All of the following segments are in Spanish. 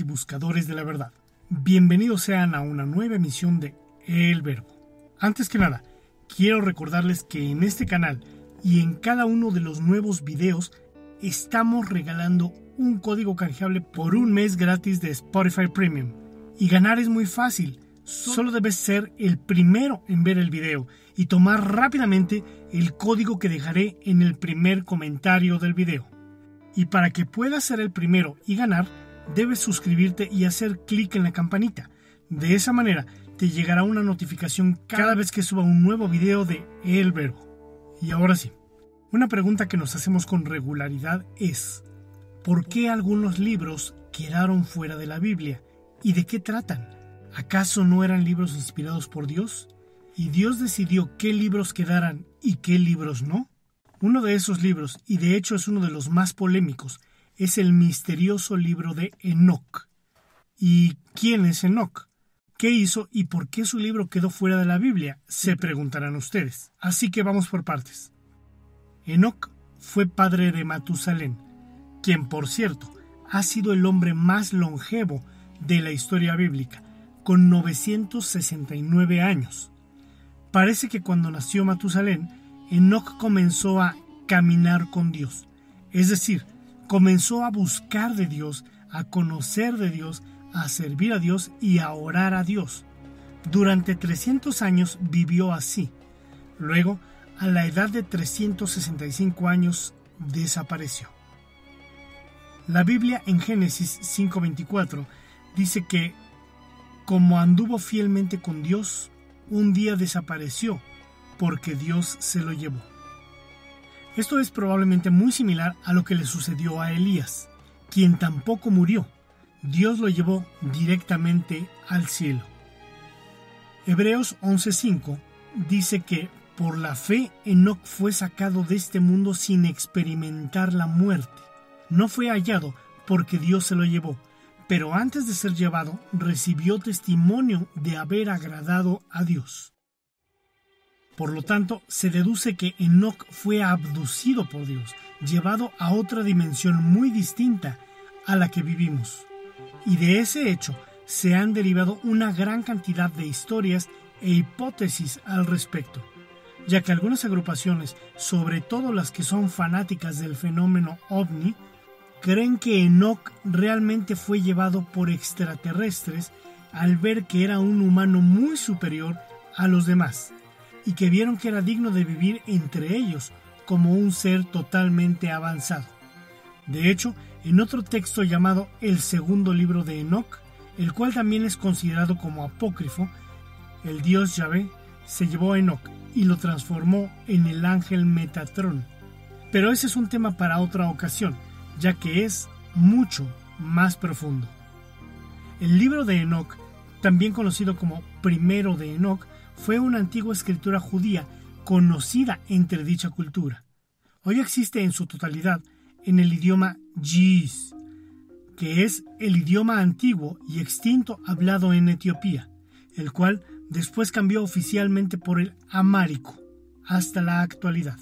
Y buscadores de la verdad. Bienvenidos sean a una nueva emisión de El Verbo. Antes que nada, quiero recordarles que en este canal y en cada uno de los nuevos videos estamos regalando un código canjeable por un mes gratis de Spotify Premium. Y ganar es muy fácil. Solo debes ser el primero en ver el video y tomar rápidamente el código que dejaré en el primer comentario del video. Y para que puedas ser el primero y ganar, debes suscribirte y hacer clic en la campanita. De esa manera te llegará una notificación cada vez que suba un nuevo video de El Verbo. Y ahora sí, una pregunta que nos hacemos con regularidad es, ¿por qué algunos libros quedaron fuera de la Biblia? ¿Y de qué tratan? ¿Acaso no eran libros inspirados por Dios? ¿Y Dios decidió qué libros quedaran y qué libros no? Uno de esos libros, y de hecho es uno de los más polémicos, es el misterioso libro de Enoch. ¿Y quién es Enoch? ¿Qué hizo y por qué su libro quedó fuera de la Biblia? Se preguntarán ustedes. Así que vamos por partes. Enoch fue padre de Matusalén, quien por cierto ha sido el hombre más longevo de la historia bíblica, con 969 años. Parece que cuando nació Matusalén, Enoch comenzó a caminar con Dios, es decir, comenzó a buscar de Dios, a conocer de Dios, a servir a Dios y a orar a Dios. Durante 300 años vivió así. Luego, a la edad de 365 años, desapareció. La Biblia en Génesis 5:24 dice que, como anduvo fielmente con Dios, un día desapareció porque Dios se lo llevó. Esto es probablemente muy similar a lo que le sucedió a Elías, quien tampoco murió. Dios lo llevó directamente al cielo. Hebreos 11:5 dice que por la fe Enoch fue sacado de este mundo sin experimentar la muerte. No fue hallado porque Dios se lo llevó, pero antes de ser llevado recibió testimonio de haber agradado a Dios. Por lo tanto, se deduce que Enoch fue abducido por Dios, llevado a otra dimensión muy distinta a la que vivimos. Y de ese hecho se han derivado una gran cantidad de historias e hipótesis al respecto, ya que algunas agrupaciones, sobre todo las que son fanáticas del fenómeno ovni, creen que Enoch realmente fue llevado por extraterrestres al ver que era un humano muy superior a los demás y que vieron que era digno de vivir entre ellos como un ser totalmente avanzado. De hecho, en otro texto llamado el segundo libro de Enoch, el cual también es considerado como apócrifo, el dios Yahvé se llevó a Enoch y lo transformó en el ángel Metatrón. Pero ese es un tema para otra ocasión, ya que es mucho más profundo. El libro de Enoch, también conocido como primero de Enoch, fue una antigua escritura judía conocida entre dicha cultura. Hoy existe en su totalidad en el idioma Yis, que es el idioma antiguo y extinto hablado en Etiopía, el cual después cambió oficialmente por el amárico hasta la actualidad.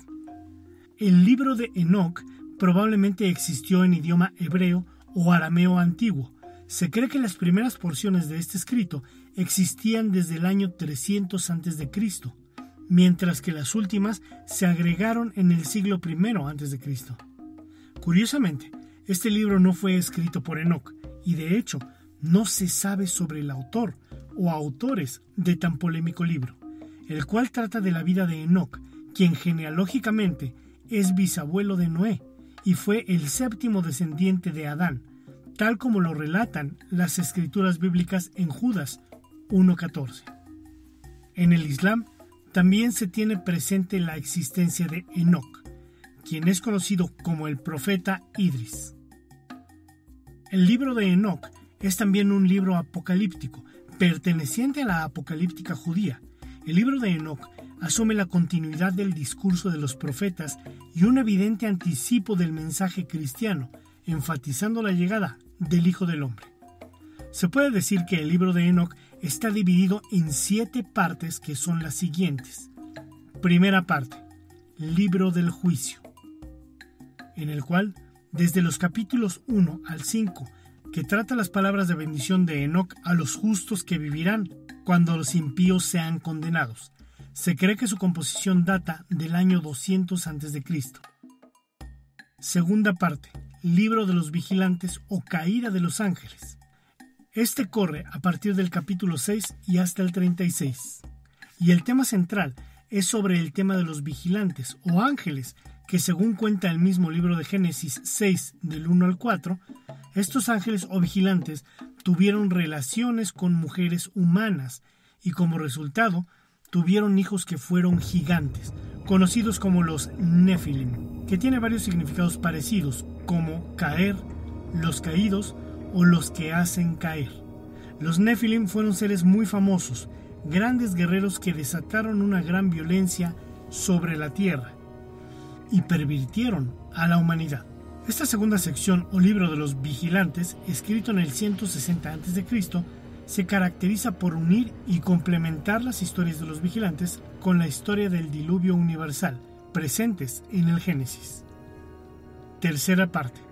El libro de Enoch probablemente existió en idioma hebreo o arameo antiguo. Se cree que las primeras porciones de este escrito existían desde el año 300 a.C., mientras que las últimas se agregaron en el siglo I a.C. Curiosamente, este libro no fue escrito por Enoch, y de hecho no se sabe sobre el autor o autores de tan polémico libro, el cual trata de la vida de Enoch, quien genealógicamente es bisabuelo de Noé y fue el séptimo descendiente de Adán, tal como lo relatan las escrituras bíblicas en Judas 1.14. En el Islam también se tiene presente la existencia de Enoch, quien es conocido como el profeta Idris. El libro de Enoch es también un libro apocalíptico, perteneciente a la apocalíptica judía. El libro de Enoch asume la continuidad del discurso de los profetas y un evidente anticipo del mensaje cristiano, enfatizando la llegada del Hijo del Hombre. Se puede decir que el libro de Enoch está dividido en siete partes que son las siguientes. Primera parte, libro del juicio, en el cual, desde los capítulos 1 al 5, que trata las palabras de bendición de Enoch a los justos que vivirán cuando los impíos sean condenados. Se cree que su composición data del año 200 a.C. Segunda parte, libro de los vigilantes o caída de los ángeles. Este corre a partir del capítulo 6 y hasta el 36. Y el tema central es sobre el tema de los vigilantes o ángeles, que según cuenta el mismo libro de Génesis 6 del 1 al 4, estos ángeles o vigilantes tuvieron relaciones con mujeres humanas y como resultado tuvieron hijos que fueron gigantes, conocidos como los Nephilim, que tiene varios significados parecidos, como caer, los caídos o los que hacen caer. Los Nephilim fueron seres muy famosos, grandes guerreros que desataron una gran violencia sobre la tierra y pervirtieron a la humanidad. Esta segunda sección o libro de los vigilantes, escrito en el 160 a.C., se caracteriza por unir y complementar las historias de los vigilantes con la historia del diluvio universal, presentes en el Génesis. Tercera parte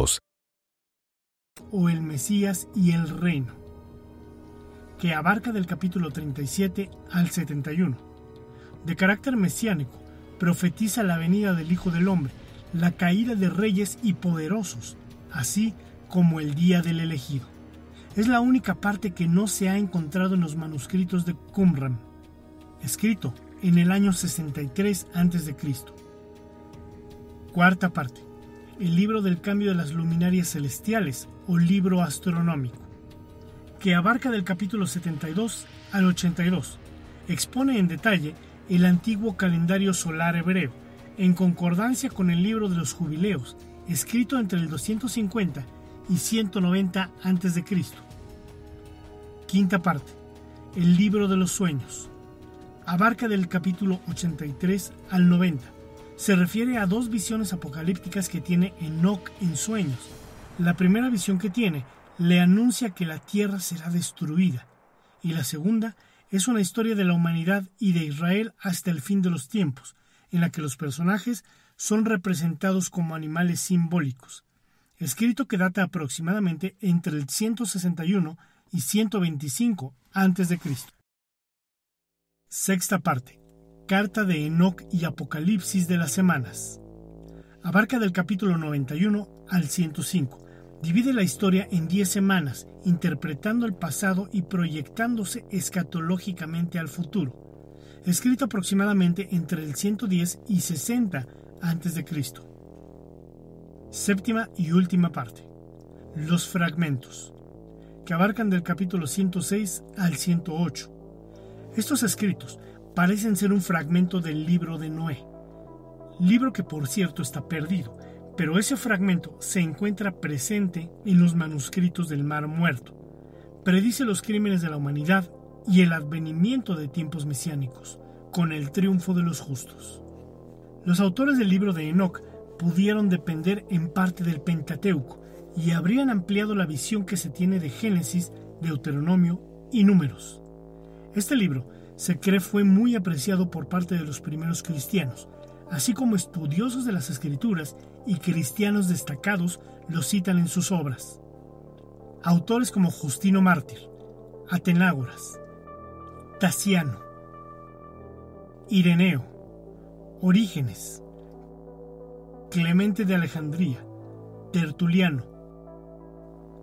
o el Mesías y el reino, que abarca del capítulo 37 al 71. De carácter mesiánico, profetiza la venida del Hijo del Hombre, la caída de reyes y poderosos, así como el día del elegido. Es la única parte que no se ha encontrado en los manuscritos de Qumran, escrito en el año 63 a.C. Cuarta parte el libro del cambio de las luminarias celestiales o libro astronómico, que abarca del capítulo 72 al 82. Expone en detalle el antiguo calendario solar hebreo, en concordancia con el libro de los jubileos, escrito entre el 250 y 190 a.C. Quinta parte. El libro de los sueños. Abarca del capítulo 83 al 90 se refiere a dos visiones apocalípticas que tiene Enoch en sueños. La primera visión que tiene le anuncia que la tierra será destruida y la segunda es una historia de la humanidad y de Israel hasta el fin de los tiempos, en la que los personajes son representados como animales simbólicos. Escrito que data aproximadamente entre el 161 y 125 a.C. Sexta parte. Carta de Enoch y Apocalipsis de las Semanas. Abarca del capítulo 91 al 105. Divide la historia en 10 semanas, interpretando el pasado y proyectándose escatológicamente al futuro. Escrito aproximadamente entre el 110 y 60 a.C. Séptima y última parte. Los fragmentos, que abarcan del capítulo 106 al 108. Estos escritos parecen ser un fragmento del libro de Noé, libro que por cierto está perdido, pero ese fragmento se encuentra presente en los manuscritos del Mar Muerto. Predice los crímenes de la humanidad y el advenimiento de tiempos mesiánicos, con el triunfo de los justos. Los autores del libro de Enoch pudieron depender en parte del Pentateuco y habrían ampliado la visión que se tiene de Génesis, Deuteronomio y Números. Este libro se cree fue muy apreciado por parte de los primeros cristianos, así como estudiosos de las escrituras y cristianos destacados lo citan en sus obras. Autores como Justino Mártir, Atenágoras, Tasiano, Ireneo, Orígenes, Clemente de Alejandría, Tertuliano,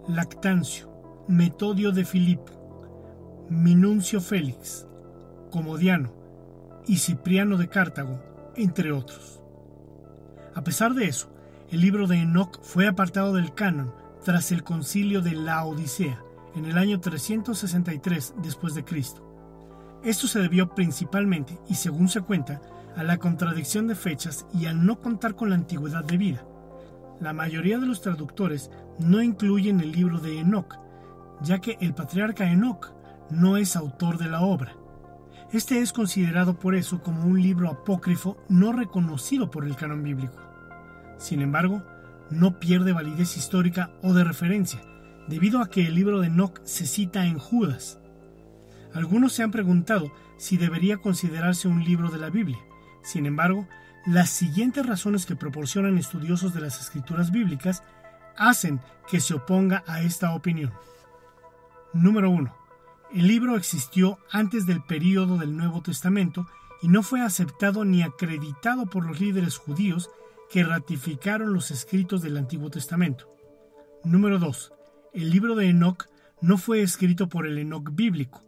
Lactancio, Metodio de Filipo, Minuncio Félix, Comodiano y Cipriano de Cartago, entre otros. A pesar de eso, el libro de Enoch fue apartado del canon tras el concilio de la Odisea en el año 363 después de Cristo. Esto se debió principalmente, y según se cuenta, a la contradicción de fechas y al no contar con la antigüedad de vida. La mayoría de los traductores no incluyen el libro de Enoch, ya que el patriarca Enoch no es autor de la obra. Este es considerado por eso como un libro apócrifo no reconocido por el canon bíblico. Sin embargo, no pierde validez histórica o de referencia, debido a que el libro de Enoch se cita en Judas. Algunos se han preguntado si debería considerarse un libro de la Biblia. Sin embargo, las siguientes razones que proporcionan estudiosos de las escrituras bíblicas hacen que se oponga a esta opinión. Número 1. El libro existió antes del período del Nuevo Testamento y no fue aceptado ni acreditado por los líderes judíos que ratificaron los escritos del Antiguo Testamento. Número 2. El libro de Enoch no fue escrito por el Enoch bíblico.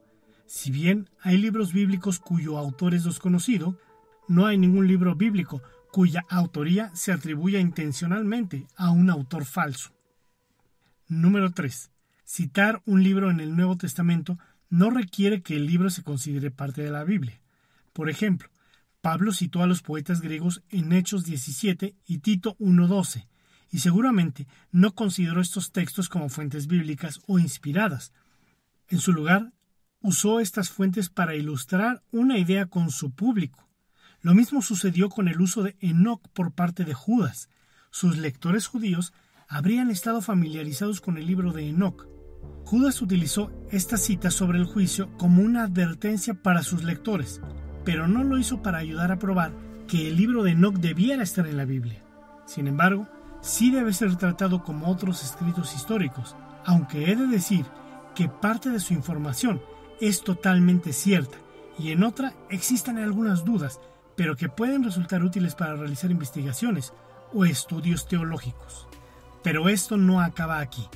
Si bien hay libros bíblicos cuyo autor es desconocido, no hay ningún libro bíblico cuya autoría se atribuya intencionalmente a un autor falso. Número 3. Citar un libro en el Nuevo Testamento no requiere que el libro se considere parte de la Biblia. Por ejemplo, Pablo citó a los poetas griegos en Hechos 17 y Tito 1.12, y seguramente no consideró estos textos como fuentes bíblicas o inspiradas. En su lugar, usó estas fuentes para ilustrar una idea con su público. Lo mismo sucedió con el uso de Enoch por parte de Judas. Sus lectores judíos habrían estado familiarizados con el libro de Enoch. Judas utilizó esta cita sobre el juicio como una advertencia para sus lectores, pero no lo hizo para ayudar a probar que el libro de Enoch debiera estar en la Biblia. Sin embargo, sí debe ser tratado como otros escritos históricos, aunque he de decir que parte de su información es totalmente cierta y en otra existen algunas dudas, pero que pueden resultar útiles para realizar investigaciones o estudios teológicos. Pero esto no acaba aquí,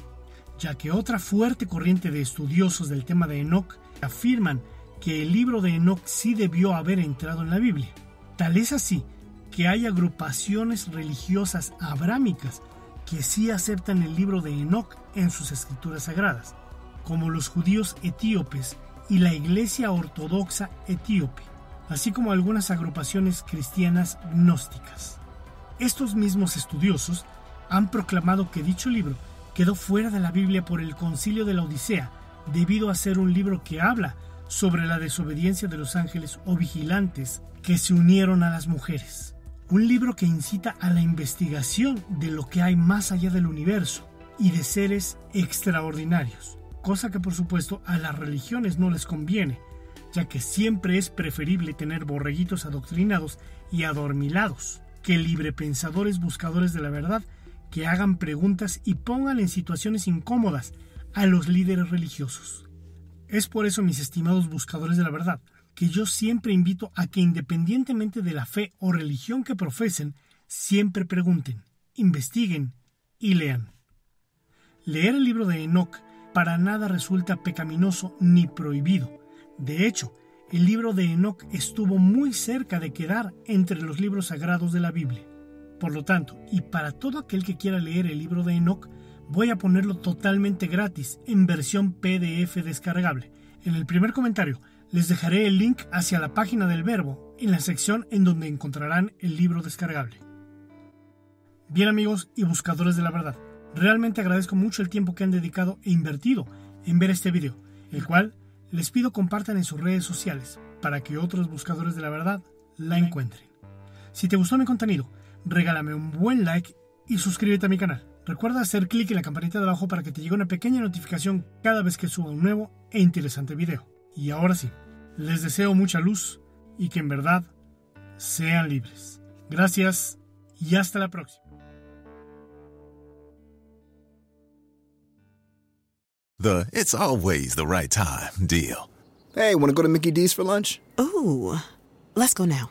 ya que otra fuerte corriente de estudiosos del tema de Enoch afirman que el libro de Enoch sí debió haber entrado en la Biblia. Tal es así que hay agrupaciones religiosas abrámicas que sí aceptan el libro de Enoch en sus escrituras sagradas, como los judíos etíopes y la Iglesia Ortodoxa Etíope, así como algunas agrupaciones cristianas gnósticas. Estos mismos estudiosos han proclamado que dicho libro quedó fuera de la Biblia por el concilio de la Odisea, debido a ser un libro que habla sobre la desobediencia de los ángeles o vigilantes que se unieron a las mujeres. Un libro que incita a la investigación de lo que hay más allá del universo y de seres extraordinarios, cosa que por supuesto a las religiones no les conviene, ya que siempre es preferible tener borreguitos adoctrinados y adormilados que librepensadores buscadores de la verdad que hagan preguntas y pongan en situaciones incómodas a los líderes religiosos. Es por eso, mis estimados buscadores de la verdad, que yo siempre invito a que independientemente de la fe o religión que profesen, siempre pregunten, investiguen y lean. Leer el libro de Enoch para nada resulta pecaminoso ni prohibido. De hecho, el libro de Enoch estuvo muy cerca de quedar entre los libros sagrados de la Biblia. Por lo tanto, y para todo aquel que quiera leer el libro de Enoch, voy a ponerlo totalmente gratis en versión PDF descargable. En el primer comentario les dejaré el link hacia la página del verbo en la sección en donde encontrarán el libro descargable. Bien amigos y buscadores de la verdad, realmente agradezco mucho el tiempo que han dedicado e invertido en ver este video, el cual les pido compartan en sus redes sociales para que otros buscadores de la verdad la encuentren. Si te gustó mi contenido, regálame un buen like y suscríbete a mi canal. Recuerda hacer clic en la campanita de abajo para que te llegue una pequeña notificación cada vez que suba un nuevo e interesante video. Y ahora sí, les deseo mucha luz y que en verdad sean libres. Gracias y hasta la próxima. The it's always the right time deal. Hey, want to go to Mickey D's for lunch? Ooh. Let's go now.